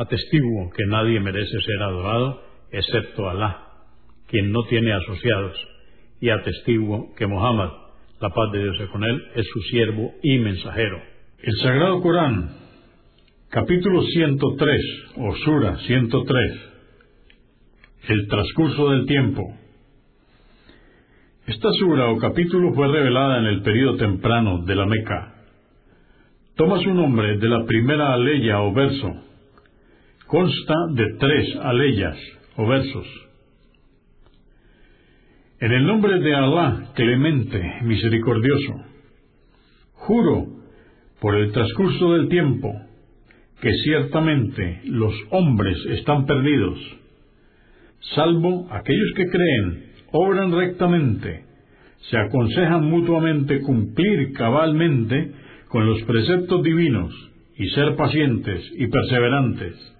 Atestiguo que nadie merece ser adorado excepto Alá, quien no tiene asociados, y atestiguo que Muhammad, la paz de Dios es con él, es su siervo y mensajero. El Sagrado Corán, capítulo 103, o Sura 103, el transcurso del tiempo. Esta sura o capítulo fue revelada en el período temprano de la Meca. Toma su nombre de la primera aleya o verso, consta de tres aleyas o versos. En el nombre de Alá, clemente, misericordioso, juro por el transcurso del tiempo que ciertamente los hombres están perdidos, salvo aquellos que creen, obran rectamente, se aconsejan mutuamente cumplir cabalmente con los preceptos divinos y ser pacientes y perseverantes